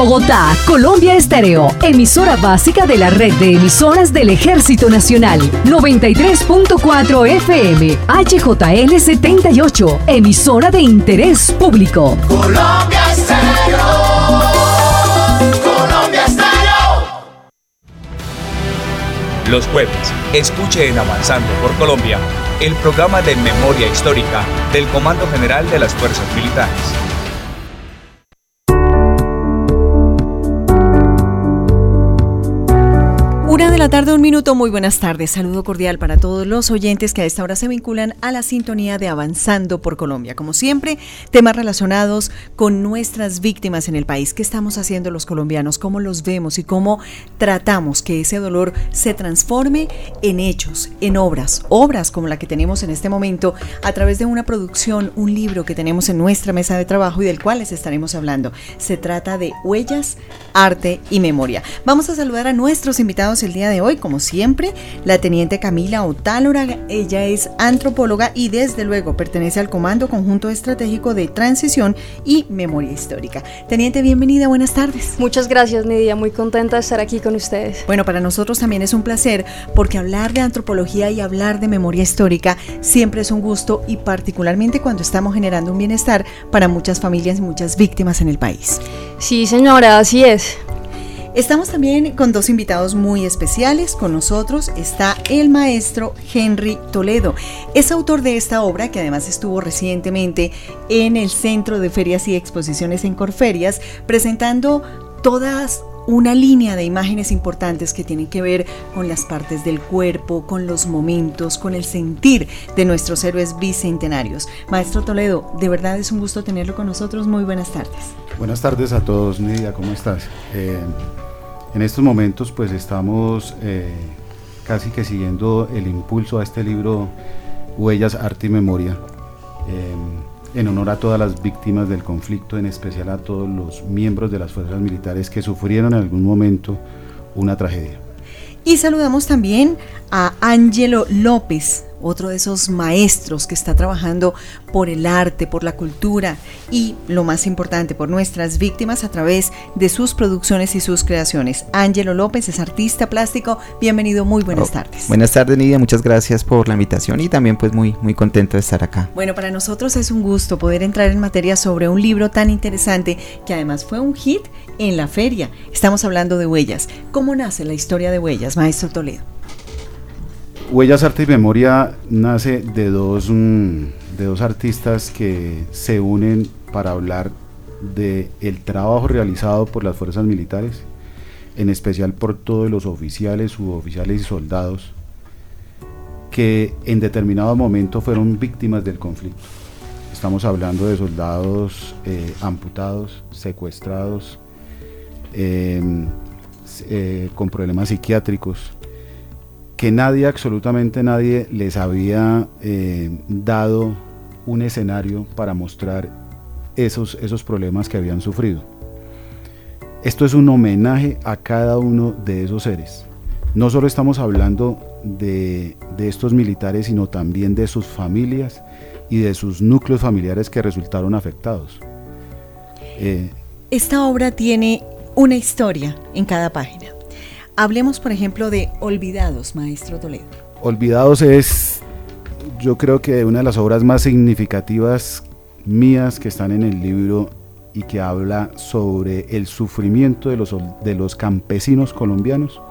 Bogotá, Colombia Estéreo, emisora básica de la red de emisoras del Ejército Nacional. 93.4 FM, HJL 78, emisora de interés público. Colombia Estéreo. Colombia Estéreo. Los jueves, escuche en Avanzando por Colombia el programa de memoria histórica del Comando General de las Fuerzas Militares. Un minuto, muy buenas tardes. Saludo cordial para todos los oyentes que a esta hora se vinculan a la sintonía de Avanzando por Colombia. Como siempre, temas relacionados con nuestras víctimas en el país. ¿Qué estamos haciendo los colombianos? ¿Cómo los vemos y cómo tratamos que ese dolor se transforme en hechos, en obras? Obras como la que tenemos en este momento a través de una producción, un libro que tenemos en nuestra mesa de trabajo y del cual les estaremos hablando. Se trata de Huellas, Arte y Memoria. Vamos a saludar a nuestros invitados el día de hoy, como siempre, la teniente Camila Otálora. Ella es antropóloga y desde luego pertenece al Comando Conjunto Estratégico de Transición y Memoria Histórica. Teniente, bienvenida, buenas tardes. Muchas gracias, Nidia. Muy contenta de estar aquí con ustedes. Bueno, para nosotros también es un placer porque hablar de antropología y hablar de memoria histórica siempre es un gusto y particularmente cuando estamos generando un bienestar para muchas familias y muchas víctimas en el país. Sí, señora, así es. Estamos también con dos invitados muy especiales. Con nosotros está el maestro Henry Toledo. Es autor de esta obra que además estuvo recientemente en el Centro de Ferias y Exposiciones en Corferias, presentando todas una línea de imágenes importantes que tienen que ver con las partes del cuerpo, con los momentos, con el sentir de nuestros héroes bicentenarios. Maestro Toledo, de verdad es un gusto tenerlo con nosotros. Muy buenas tardes. Buenas tardes a todos, Nidia, ¿cómo estás? Eh, en estos momentos pues estamos eh, casi que siguiendo el impulso a este libro Huellas, Arte y Memoria, eh, en honor a todas las víctimas del conflicto, en especial a todos los miembros de las fuerzas militares que sufrieron en algún momento una tragedia. Y saludamos también a Ángelo López, otro de esos maestros que está trabajando por el arte, por la cultura y, lo más importante, por nuestras víctimas a través de sus producciones y sus creaciones. Ángelo López es artista plástico. Bienvenido, muy buenas Oh, tardes. Buenas tardes, Nidia. Muchas gracias por la invitación y también pues muy, muy contento de estar acá. Bueno, para nosotros es un gusto poder entrar en materia sobre un libro tan interesante que además fue un hit en la feria. Estamos hablando de Huellas. ¿Cómo nace la historia de Huellas, maestro Toledo? Huellas, Arte y Memoria nace de dos, mm, de dos artistas que se unen para hablar de el trabajo realizado por las fuerzas militares, en especial por todos los oficiales, suboficiales y soldados que en determinado momento fueron víctimas del conflicto. Estamos hablando de soldados eh, amputados, secuestrados, em, eh, con problemas psiquiátricos, que nadie, absolutamente nadie, les había eh, dado un escenario para mostrar esos, esos problemas que habían sufrido. Esto es un homenaje a cada uno de esos seres. No solo estamos hablando de, de estos militares, sino también de sus familias y de sus núcleos familiares que resultaron afectados. Eh, Esta obra tiene una historia en cada página. Hablemos, por ejemplo, de Olvidados, maestro Toledo. Olvidados es, yo creo que una de las obras más significativas mías que están en el libro y que habla sobre el sufrimiento de los, de los campesinos colombianos.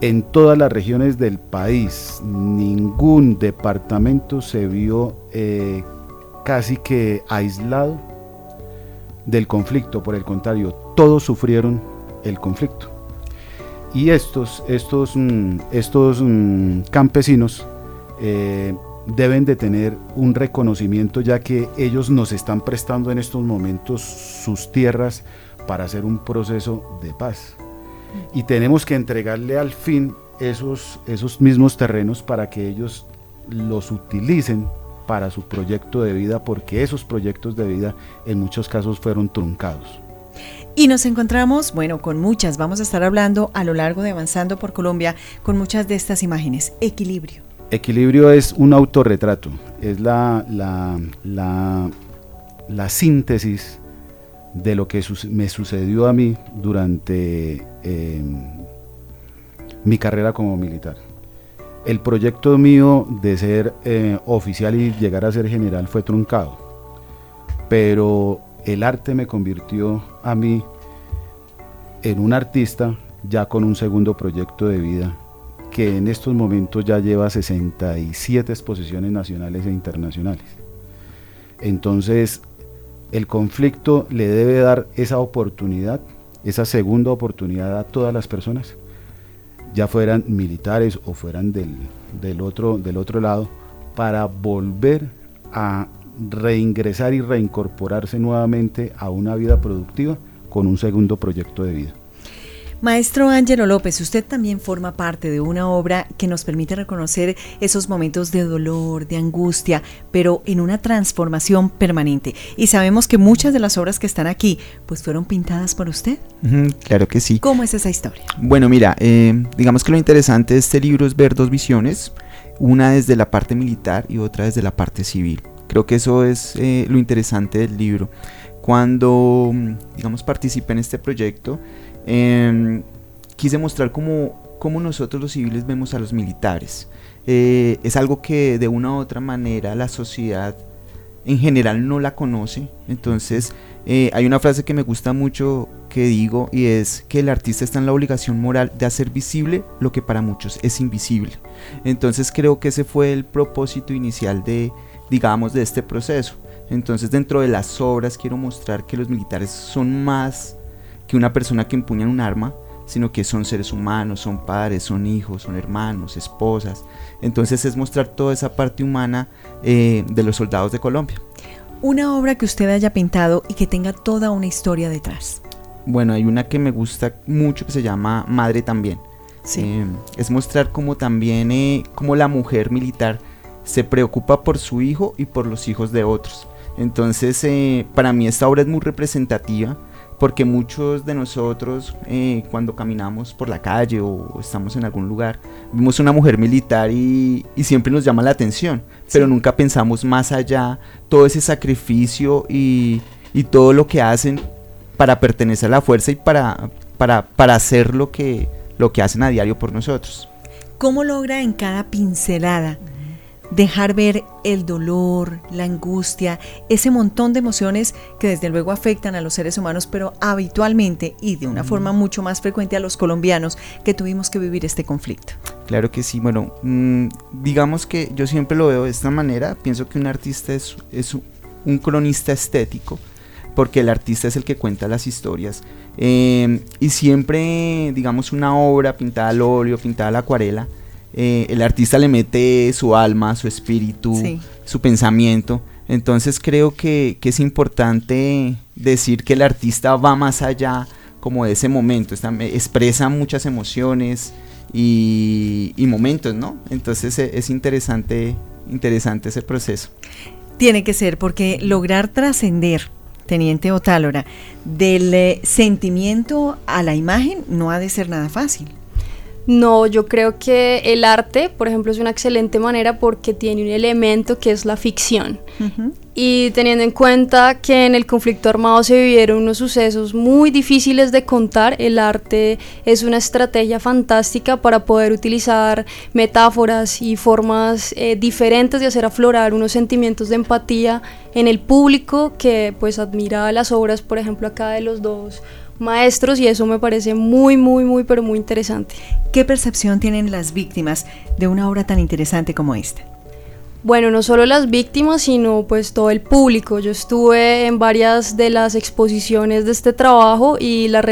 En todas las regiones del país, ningún departamento se vio eh, casi que aislado del conflicto, por el contrario, todos sufrieron el conflicto. Y estos, estos, mm, estos mm, campesinos eh, deben de tener un reconocimiento ya que ellos nos están prestando en estos momentos sus tierras para hacer un proceso de paz. Y tenemos que entregarle al fin esos, esos mismos terrenos para que ellos los utilicen para su proyecto de vida, porque esos proyectos de vida en muchos casos fueron truncados. Y nos encontramos, bueno, con muchas, vamos a estar hablando a lo largo de Avanzando por Colombia, con muchas de estas imágenes. Equilibrio. Equilibrio es un autorretrato, es la, la, la, síntesis de lo que me sucedió a mí durante em, mi carrera como militar. El proyecto mío de ser eh, oficial y llegar a ser general fue truncado, pero el arte me convirtió a mí en un artista ya con un segundo proyecto de vida que en estos momentos ya lleva 67 exposiciones nacionales e internacionales. Entonces, el conflicto le debe dar esa oportunidad, esa segunda oportunidad a todas las personas, ya fueran militares o fueran del, otro, del otro lado, para volver a reingresar y reincorporarse nuevamente a una vida productiva con un segundo proyecto de vida. Maestro Ángelo López, usted también forma parte de una obra que nos permite reconocer esos momentos de dolor, de angustia, pero en una transformación permanente. Y sabemos que muchas de las obras que están aquí, pues fueron pintadas por usted. claro que sí. ¿Cómo es esa historia? Bueno, mira, eh, digamos que lo interesante de este libro es ver dos visiones, una desde la parte militar y otra desde la parte civil. Creo que eso es eh, lo interesante del libro. Cuando, digamos, participé en este proyecto, Em, quise mostrar cómo, cómo, nosotros los civiles vemos a los militares. Eh, es algo que de una u otra manera la sociedad en general no la conoce. Entonces, eh, hay una frase que me gusta mucho que digo y es que el artista está en la obligación moral de hacer visible lo que para muchos es invisible. Entonces, creo que ese fue el propósito inicial de, digamos, de este proceso. Entonces, dentro de las obras quiero mostrar que los militares son más que una persona que empuña un arma, sino que son seres humanos, son padres, son hijos, son hermanos, esposas. Entonces es mostrar toda esa parte humana eh, de los soldados de Colombia. Una obra que usted haya pintado y que tenga toda una historia detrás. Bueno, hay una que me gusta mucho que se llama Madre también. Sí. Eh, es mostrar cómo también eh, como la mujer militar se preocupa por su hijo y por los hijos de otros. Entonces, para mí esta obra es muy representativa porque muchos de nosotros eh, cuando caminamos por la calle o estamos en algún lugar, vemos una mujer militar y, siempre nos llama la atención, pero nunca pensamos más allá todo ese sacrificio y, todo lo que hacen para pertenecer a la fuerza y para, para, para hacer lo que, lo que hacen a diario por nosotros. ¿Cómo logra en cada pincelada dejar ver el dolor, la angustia, ese montón de emociones que desde luego afectan a los seres humanos, pero habitualmente y de una forma mucho más frecuente a los colombianos que tuvimos que vivir este conflicto. Claro que sí, bueno, mm, digamos que yo siempre lo veo de esta manera, pienso que un artista es, es un cronista estético, porque el artista es el que cuenta las historias. Eh, y siempre, digamos, una obra pintada al óleo, pintada a la acuarela, eh, el artista le mete su alma, su espíritu, su pensamiento. Entonces creo que, es importante decir que el artista va más allá como de ese momento, expresa muchas emociones y, momentos, ¿no? Entonces e, es interesante, interesante ese proceso. Tiene que ser porque lograr trascender Teniente Otálora, del eh, sentimiento a la imagen no ha de ser nada fácil. No, yo creo que el arte, por ejemplo, es una excelente manera porque tiene un elemento que es la ficción. Y teniendo en cuenta que en el conflicto armado se vivieron unos sucesos muy difíciles de contar, el arte es una estrategia fantástica para poder utilizar metáforas y formas eh, diferentes de hacer aflorar unos sentimientos de empatía en el público que pues admira las obras, por ejemplo, acá de los dos maestros y eso me parece muy, muy, muy, pero muy interesante. ¿Qué percepción tienen las víctimas de una obra tan interesante como esta? Bueno, no solo las víctimas, sino pues todo el público. Yo estuve en varias de las exposiciones de este trabajo y las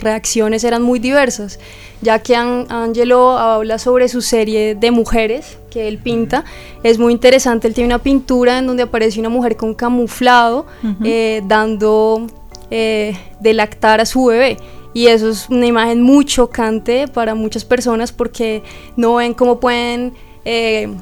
reacciones eran muy diversas, ya que Angelo habla sobre su serie de mujeres que él pinta. Es muy interesante, él tiene una pintura en donde aparece una mujer con camuflado eh, dando eh, de lactar a su bebé. Y eso es una imagen muy chocante para muchas personas porque no ven cómo pueden eh,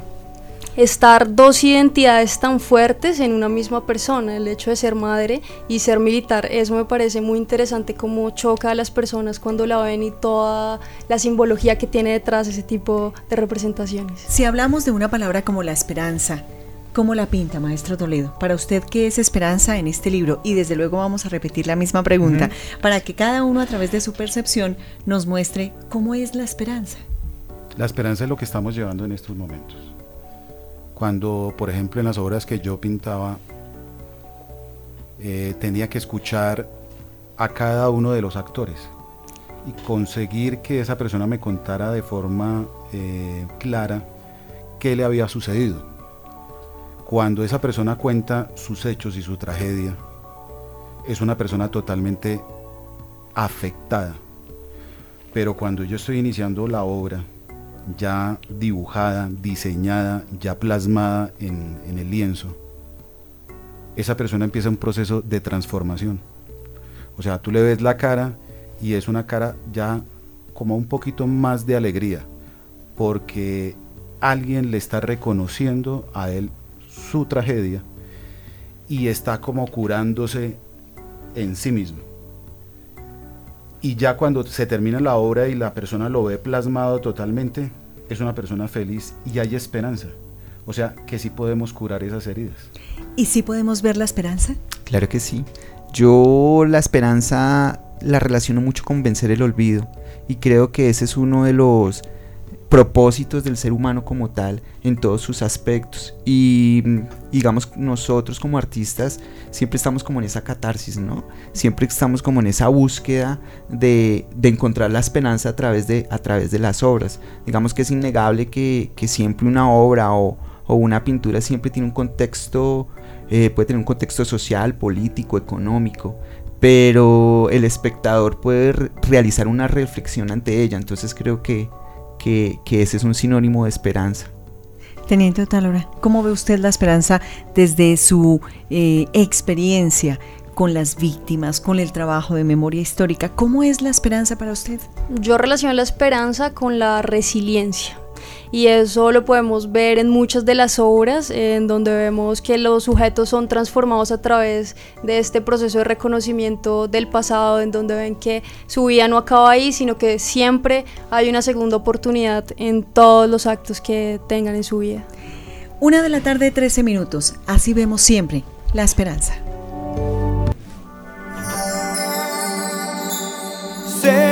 estar dos identidades tan fuertes en una misma persona. El hecho de ser madre y ser militar, eso me parece muy interesante cómo choca a las personas cuando la ven y toda la simbología que tiene detrás ese tipo de representaciones. Si hablamos de una palabra como la esperanza, ¿Cómo la pinta, maestro Toledo? Para usted, ¿qué es esperanza en este libro? Y desde luego vamos a repetir la misma pregunta, para que cada uno a través de su percepción nos muestre cómo es la esperanza. La esperanza es lo que estamos llevando en estos momentos. Cuando, por ejemplo, en las obras que yo pintaba, eh, tenía que escuchar a cada uno de los actores y conseguir que esa persona me contara de forma eh, clara qué le había sucedido cuando esa persona cuenta sus hechos y su tragedia, es una persona totalmente afectada. Pero cuando yo estoy iniciando la obra, ya dibujada, diseñada, ya plasmada en, el lienzo, esa persona empieza un proceso de transformación. O sea, tú le ves la cara y es una cara ya como un poquito más de alegría, porque alguien le está reconociendo a él su tragedia y está como curándose en sí mismo. Y ya cuando se termina la obra y la persona lo ve plasmado totalmente, es una persona feliz y hay esperanza. O sea, que sí podemos curar esas heridas. ¿Y sí podemos ver la esperanza? Claro que sí. Yo la esperanza la relaciono mucho con vencer el olvido y creo que ese es uno de los propósitos del ser humano como tal en todos sus aspectos. Y digamos nosotros como artistas siempre estamos como en esa catarsis no siempre estamos como en esa búsqueda de, encontrar la esperanza a través de a través de las obras. Digamos que es innegable que, siempre una obra o, una pintura siempre tiene un contexto eh, puede tener un contexto social político económico pero el espectador puede realizar una reflexión ante ella. Entonces creo que que, ese es un sinónimo de esperanza. Teniente Otalora, ¿cómo ve usted la esperanza desde su eh, experiencia con las víctimas, con el trabajo de memoria histórica? ¿Cómo es la esperanza para usted? Yo relaciono la esperanza con la resiliencia y eso lo podemos ver en muchas de las obras, en donde vemos que los sujetos son transformados a través de este proceso de reconocimiento del pasado, en donde ven que su vida no acaba ahí, sino que siempre hay una segunda oportunidad en todos los actos que tengan en su vida. Una de la tarde, 13 minutos. Así vemos siempre la esperanza. hay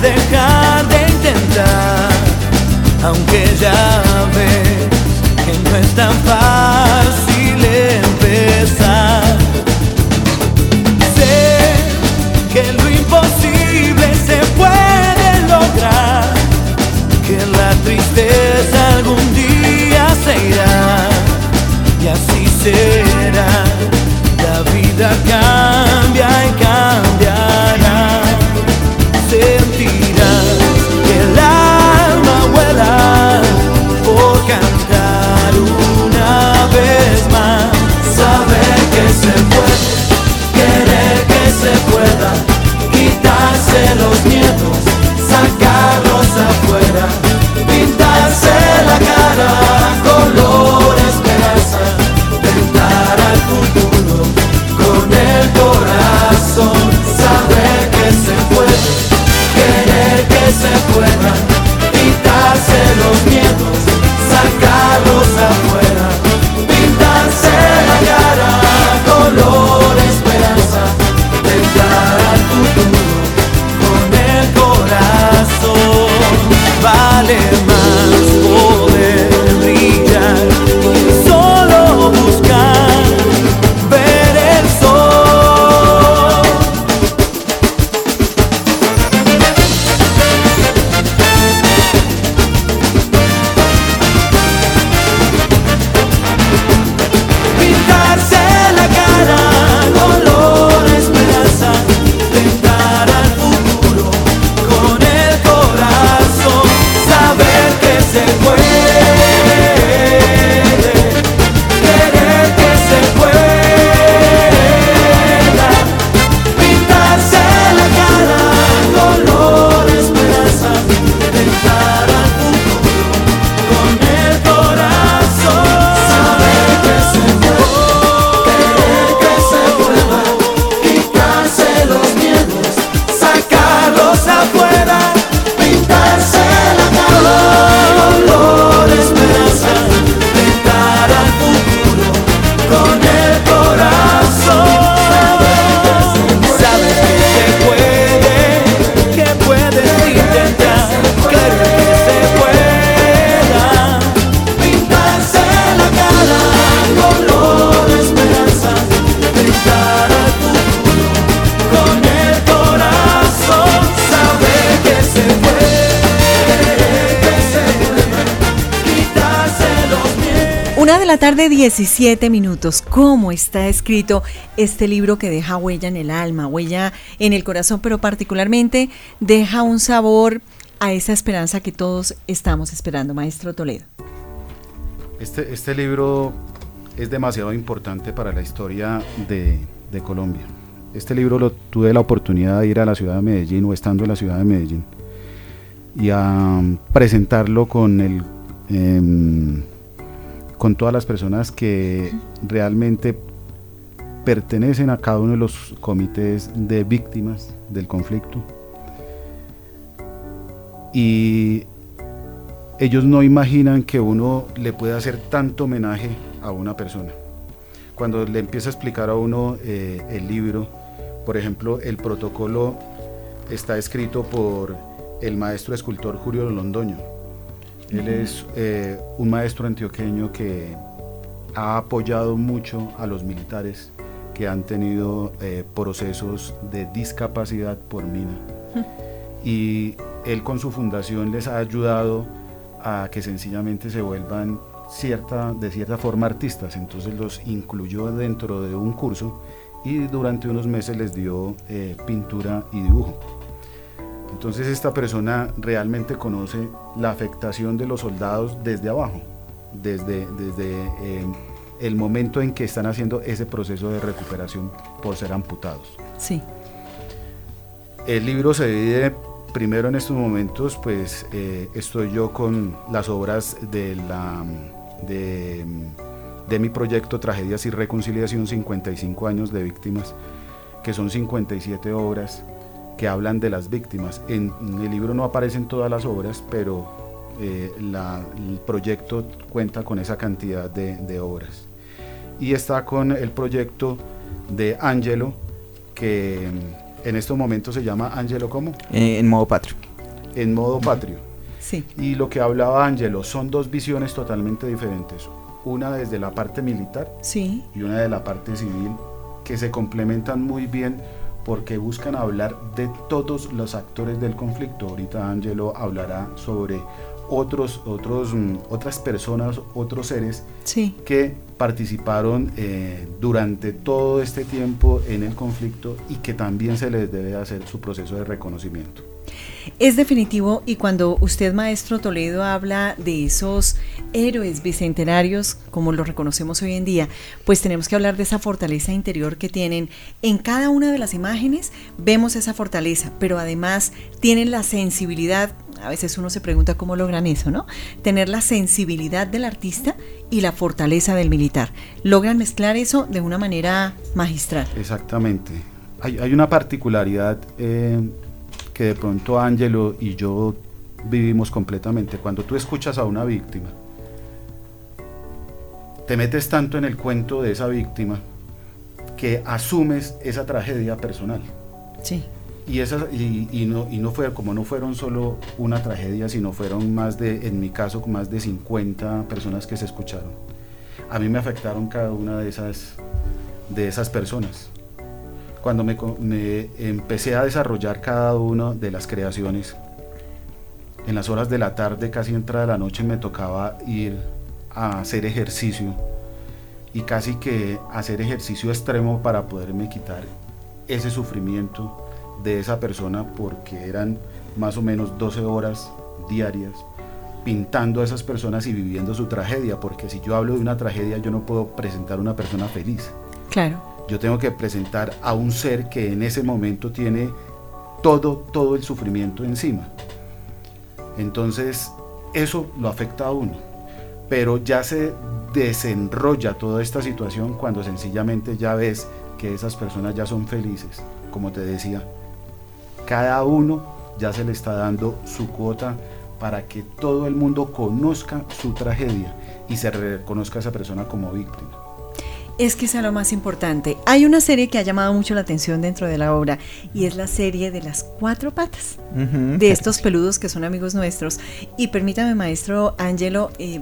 Dejar de intentar, aunque ya ves que no es tan fácil empezar. Sé que lo imposible se puede lograr, que la tristeza algún día se irá y así será. La la tarde, 17 minutos. ¿Cómo está escrito este libro que deja huella en el alma, huella en el corazón, pero particularmente deja un sabor a esa esperanza que todos estamos esperando, maestro Toledo? Este, este libro es demasiado importante para la historia de, Colombia. Este libro lo tuve la oportunidad de ir a la ciudad de Medellín o estando en la ciudad de Medellín y a presentarlo con el em, con todas las personas que realmente pertenecen a cada uno de los comités de víctimas del conflicto. Y ellos no imaginan que uno le pueda hacer tanto homenaje a una persona. Cuando le empieza a explicar a uno eh, el libro, por ejemplo, el protocolo está escrito por el maestro escultor Julio Londoño él es eh, un maestro antioqueño que ha apoyado mucho a los militares que han tenido eh, procesos de discapacidad por mina. Y él con su fundación les ha ayudado a que sencillamente se vuelvan cierta, de cierta forma artistas. Entonces los incluyó dentro de un curso y durante unos meses les dio eh, pintura y dibujo. Entonces esta persona realmente conoce la afectación de los soldados desde abajo, desde, desde eh, el momento en que están haciendo ese proceso de recuperación por ser amputados. Sí. El libro se divide primero en estos momentos, pues eh, estoy yo con las obras de, la, de, de mi proyecto Tragedias y Reconciliación, 55 años de víctimas, que son 57 obras que hablan de las víctimas. En, el libro no aparecen todas las obras, pero eh, el proyecto cuenta con esa cantidad de, obras. Y está con el proyecto de Angelo, que en estos momentos se llama Angelo ¿cómo? Eh, en modo patrio. En modo patrio. Sí. Y lo que hablaba Angelo son dos visiones totalmente diferentes. Una desde la parte militar sí. y una de la parte civil, que se complementan muy bien porque buscan hablar de todos los actores del conflicto. Ahorita Angelo hablará sobre otros, otros, mm, otras personas, otros seres que participaron eh, durante todo este tiempo en el conflicto y que también se les debe hacer su proceso de reconocimiento. Es definitivo y cuando usted, maestro Toledo, habla de esos héroes bicentenarios, como los reconocemos hoy en día, pues tenemos que hablar de esa fortaleza interior que tienen. En cada una de las imágenes vemos esa fortaleza, pero además tienen la sensibilidad, a veces uno se pregunta cómo logran eso, ¿no? Tener la sensibilidad del artista y la fortaleza del militar. Logran mezclar eso de una manera magistral. Exactamente. Hay, una particularidad. Eh, que de pronto Angelo y yo vivimos completamente. Cuando tú escuchas a una víctima, te metes tanto en el cuento de esa víctima que asumes esa tragedia personal. Sí. Y, esa, y, no, y no fue, como no fueron solo una tragedia, sino fueron más de, en mi caso, más de 50 personas que se escucharon. A mí me afectaron cada una de esas, de esas personas cuando me, empecé a desarrollar cada una de las creaciones, en las horas de la tarde, casi entrada de la noche, me tocaba ir a hacer ejercicio. Y casi que hacer ejercicio extremo para poderme quitar ese sufrimiento de esa persona porque eran más o menos 12 horas diarias pintando a esas personas y viviendo su tragedia, porque si yo hablo de una tragedia yo no puedo presentar una persona feliz. Claro yo tengo que presentar a un ser que en ese momento tiene todo, todo el sufrimiento encima. Entonces, eso lo afecta a uno. Pero ya se desenrolla toda esta situación cuando sencillamente ya ves que esas personas ya son felices. Como te decía, cada uno ya se le está dando su cuota para que todo el mundo conozca su tragedia y se reconozca a esa persona como víctima es que sea lo más importante. Hay una serie que ha llamado mucho la atención dentro de la obra y es la serie de las cuatro patas de estos peludos que son amigos nuestros. Y permítame, maestro Angelo, eh,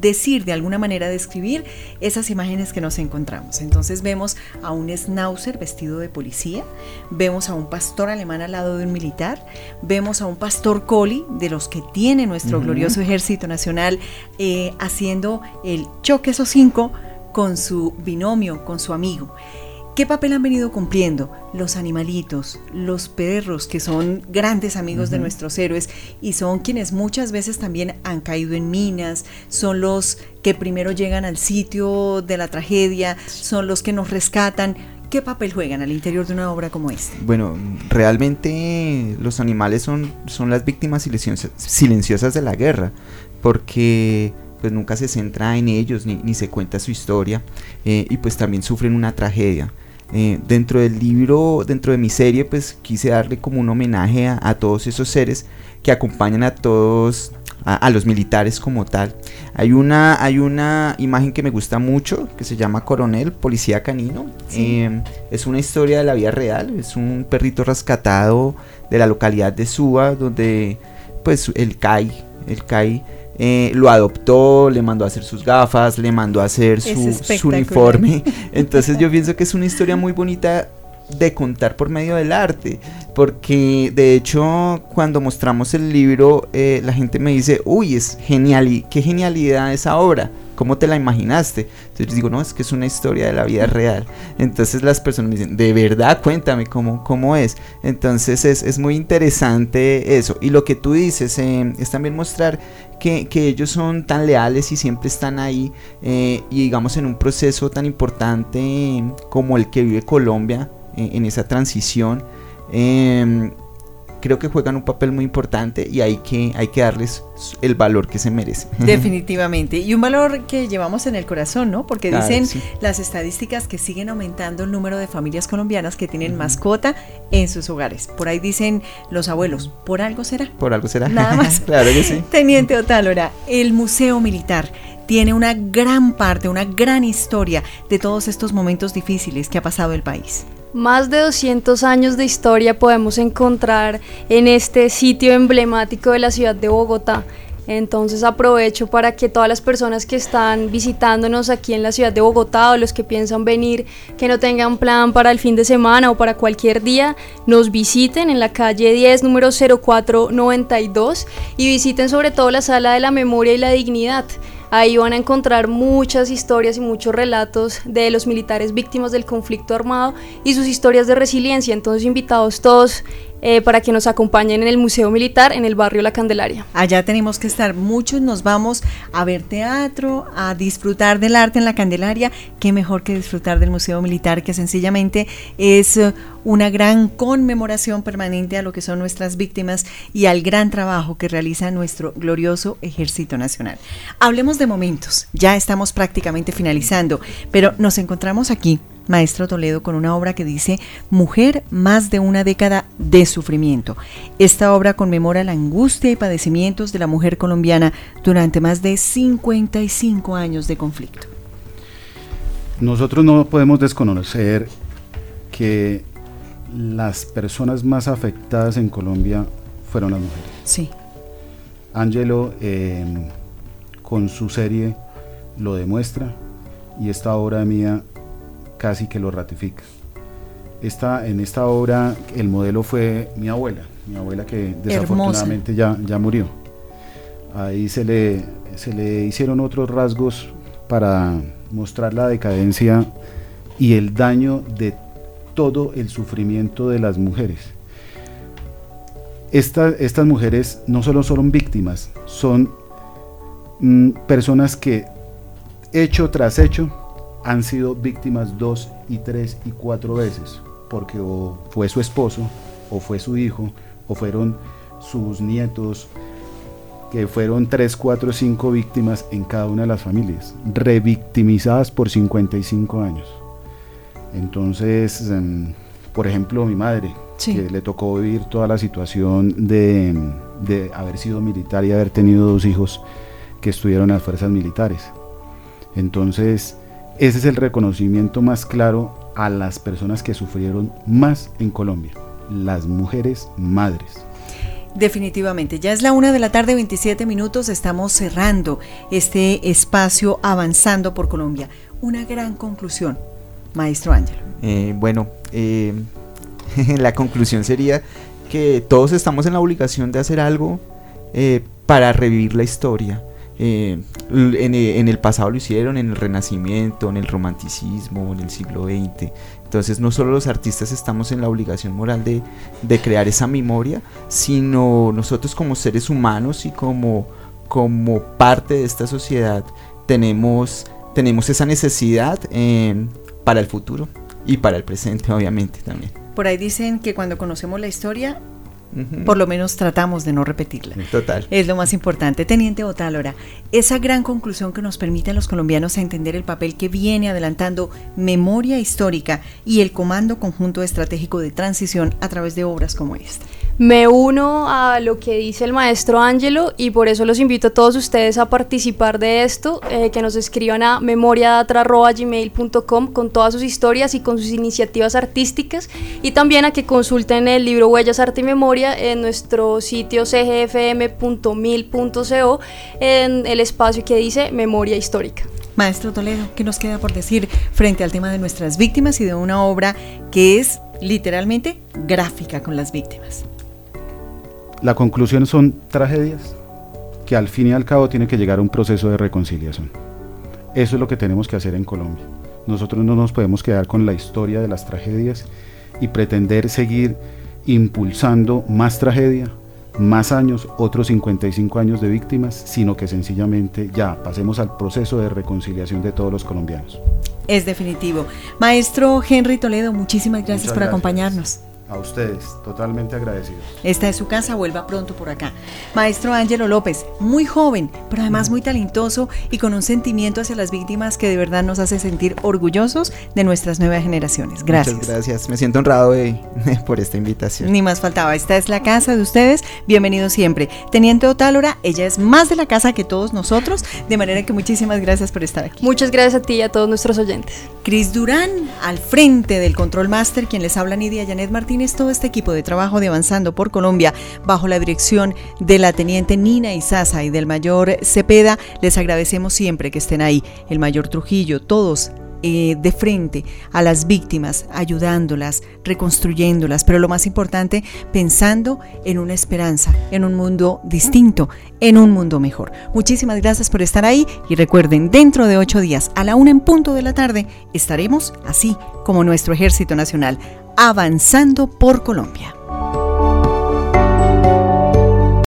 decir, de alguna manera describir esas imágenes que nos encontramos. Entonces vemos a un schnauzer vestido de policía, vemos a un pastor alemán al lado de un militar, vemos a un pastor coli de los que tiene nuestro glorioso ejército nacional eh, haciendo el choque esos cinco con su binomio, con su amigo. ¿Qué papel han venido cumpliendo los animalitos, los perros, que son grandes amigos de nuestros héroes y son quienes muchas veces también han caído en minas, son los que primero llegan al sitio de la tragedia, son los que nos rescatan? ¿Qué papel juegan al interior de una obra como esta? Bueno, realmente los animales son, son las víctimas silenciosas, silenciosas de la guerra, porque pues nunca se centra en ellos ni, se cuenta su historia eh, y pues también sufren una tragedia. Eh, dentro del libro, dentro de mi serie, pues quise darle como un homenaje a, todos esos seres que acompañan a todos, a, los militares como tal. Hay una, hay una imagen que me gusta mucho que se llama Coronel, Policía Canino. Em, es una historia de la vida real, es un perrito rescatado de la localidad de Suba, donde pues el CAI, el CAI eh, lo adoptó, le mandó a hacer sus gafas, le mandó a hacer su, uniforme. Entonces yo pienso que es una historia muy bonita de contar por medio del arte, porque de hecho cuando mostramos el libro eh, la gente me dice, uy, es genial, y qué genialidad esa obra, ¿cómo te la imaginaste? Entonces digo, no, es que es una historia de la vida real. Entonces las personas me dicen, de verdad, cuéntame cómo, cómo es. Entonces es, muy interesante eso. Y lo que tú dices eh, es también mostrar que, ellos son tan leales y siempre están ahí eh, y digamos en un proceso tan importante como el que vive Colombia eh, en esa transición. Creo que juegan un papel muy importante y hay que, hay que darles el valor que se merecen. Definitivamente. Y un valor que llevamos en el corazón, ¿no? Porque dicen las estadísticas que siguen aumentando el número de familias colombianas que tienen mascota en sus hogares. Por ahí dicen los abuelos, ¿por algo será? Por algo será. Nada más. claro que sí. Teniente Otálora, el Museo Militar tiene una gran parte, una gran historia de todos estos momentos difíciles que ha pasado el país. Más de 200 años de historia podemos encontrar en este sitio emblemático de la ciudad de Bogotá. Entonces aprovecho para que todas las personas que están visitándonos aquí en la ciudad de Bogotá o los que piensan venir, que no tengan plan para el fin de semana o para cualquier día, nos visiten en la calle 10, número 0492 y visiten sobre todo la sala de la memoria y la dignidad. Ahí van a encontrar muchas historias y muchos relatos de los militares víctimas del conflicto armado y sus historias de resiliencia. Entonces, invitados todos eh, para que nos acompañen en el Museo Militar en el barrio La Candelaria. Allá tenemos que estar, muchos nos vamos a ver teatro, a disfrutar del arte en La Candelaria, qué mejor que disfrutar del Museo Militar, que sencillamente es eh, una gran conmemoración permanente a lo que son nuestras víctimas y al gran trabajo que realiza nuestro glorioso Ejército Nacional. Hablemos de momentos, ya estamos prácticamente finalizando, pero nos encontramos aquí Maestro Toledo, con una obra que dice Mujer, más de una década de sufrimiento. Esta obra conmemora la angustia y padecimientos de la mujer colombiana durante más de 55 años de conflicto. Nosotros no podemos desconocer que las personas más afectadas en Colombia fueron las mujeres. Sí. Angelo em, con su serie lo demuestra y esta obra mía casi que lo ratifica. Esta, en esta obra el modelo fue mi abuela, mi abuela que desafortunadamente ya, ya murió. Ahí se le, se le hicieron otros rasgos para mostrar la decadencia y el daño de todo el sufrimiento de las mujeres. estas mujeres no solo son víctimas, son mm, personas que hecho tras hecho han sido víctimas dos y tres y cuatro veces, porque o fue su esposo, o fue su hijo, o fueron sus nietos, que fueron tres, cuatro, cinco víctimas en cada una de las familias, revictimizadas por 55 años. Entonces, em, por ejemplo, mi madre, que le tocó vivir toda la situación de, de haber sido militar y haber tenido dos hijos que estuvieron en las fuerzas militares. Entonces, ese es el reconocimiento más claro a las personas que sufrieron más en Colombia, las mujeres madres. Definitivamente, ya es la una de la tarde, 27 minutos, estamos cerrando este espacio avanzando por Colombia. Una gran conclusión, maestro Ángelo. Eh, bueno, eh, la conclusión sería que todos estamos en la obligación de hacer algo eh, para revivir la historia. en, en, el pasado lo hicieron, en el Renacimiento, en el Romanticismo, en el siglo XX. Entonces no solo los artistas estamos en la obligación moral de, crear esa memoria, sino nosotros como seres humanos y como, parte de esta sociedad tenemos, esa necesidad eh, para el futuro y para el presente obviamente también. Por ahí dicen que cuando conocemos la historia por lo menos tratamos de no repetirla. Total. Es lo más importante. Teniente Otálora, esa gran conclusión que nos permite a los colombianos entender el papel que viene adelantando memoria histórica y el Comando Conjunto Estratégico de Transición a través de obras como esta. Me uno a lo que dice el maestro Ángelo y por eso los invito a todos ustedes a participar de esto, eh, que nos escriban a memoriadatra.gmail.com con todas sus historias y con sus iniciativas artísticas y también a que consulten el libro Huellas, Arte y Memoria en nuestro sitio cgfm.mil.co en el espacio que dice Memoria Histórica. Maestro Toledo, ¿qué nos queda por decir frente al tema de nuestras víctimas y de una obra que es literalmente gráfica con las víctimas? La conclusión son tragedias que al fin y al cabo tiene que llegar a un proceso de reconciliación. Eso es lo que tenemos que hacer en Colombia. Nosotros no nos podemos quedar con la historia de las tragedias y pretender seguir impulsando más tragedia, más años, otros 55 años de víctimas, sino que sencillamente ya pasemos al proceso de reconciliación de todos los colombianos. Es definitivo. Maestro Henry Toledo, muchísimas gracias por acompañarnos. A ustedes, totalmente agradecidos. Esta es su casa, vuelva pronto por acá. Maestro Ángelo López, muy joven, pero además muy talentoso y con un sentimiento hacia las víctimas que de verdad nos hace sentir orgullosos de nuestras nuevas generaciones. Gracias. Muchas gracias, me siento honrado por esta invitación. Ni más faltaba, esta es la casa de ustedes, bienvenidos siempre. Teniente Otálora, ella es más de la casa que todos nosotros, de manera que muchísimas gracias por estar aquí. Muchas gracias a ti y a todos nuestros oyentes. Cris Durán, al frente del Control Master, quien les habla Nidia Janet Todo este equipo de trabajo de Avanzando por Colombia, bajo la dirección de la teniente Nina Izaza y del mayor Cepeda, les agradecemos siempre que estén ahí. El mayor Trujillo, todos eh, de frente a las víctimas, ayudándolas, reconstruyéndolas, pero lo más importante, pensando en una esperanza, en un mundo distinto, en un mundo mejor. Muchísimas gracias por estar ahí y recuerden, dentro de ocho días, a la una en punto de la tarde, estaremos así como nuestro Ejército Nacional, avanzando por Colombia.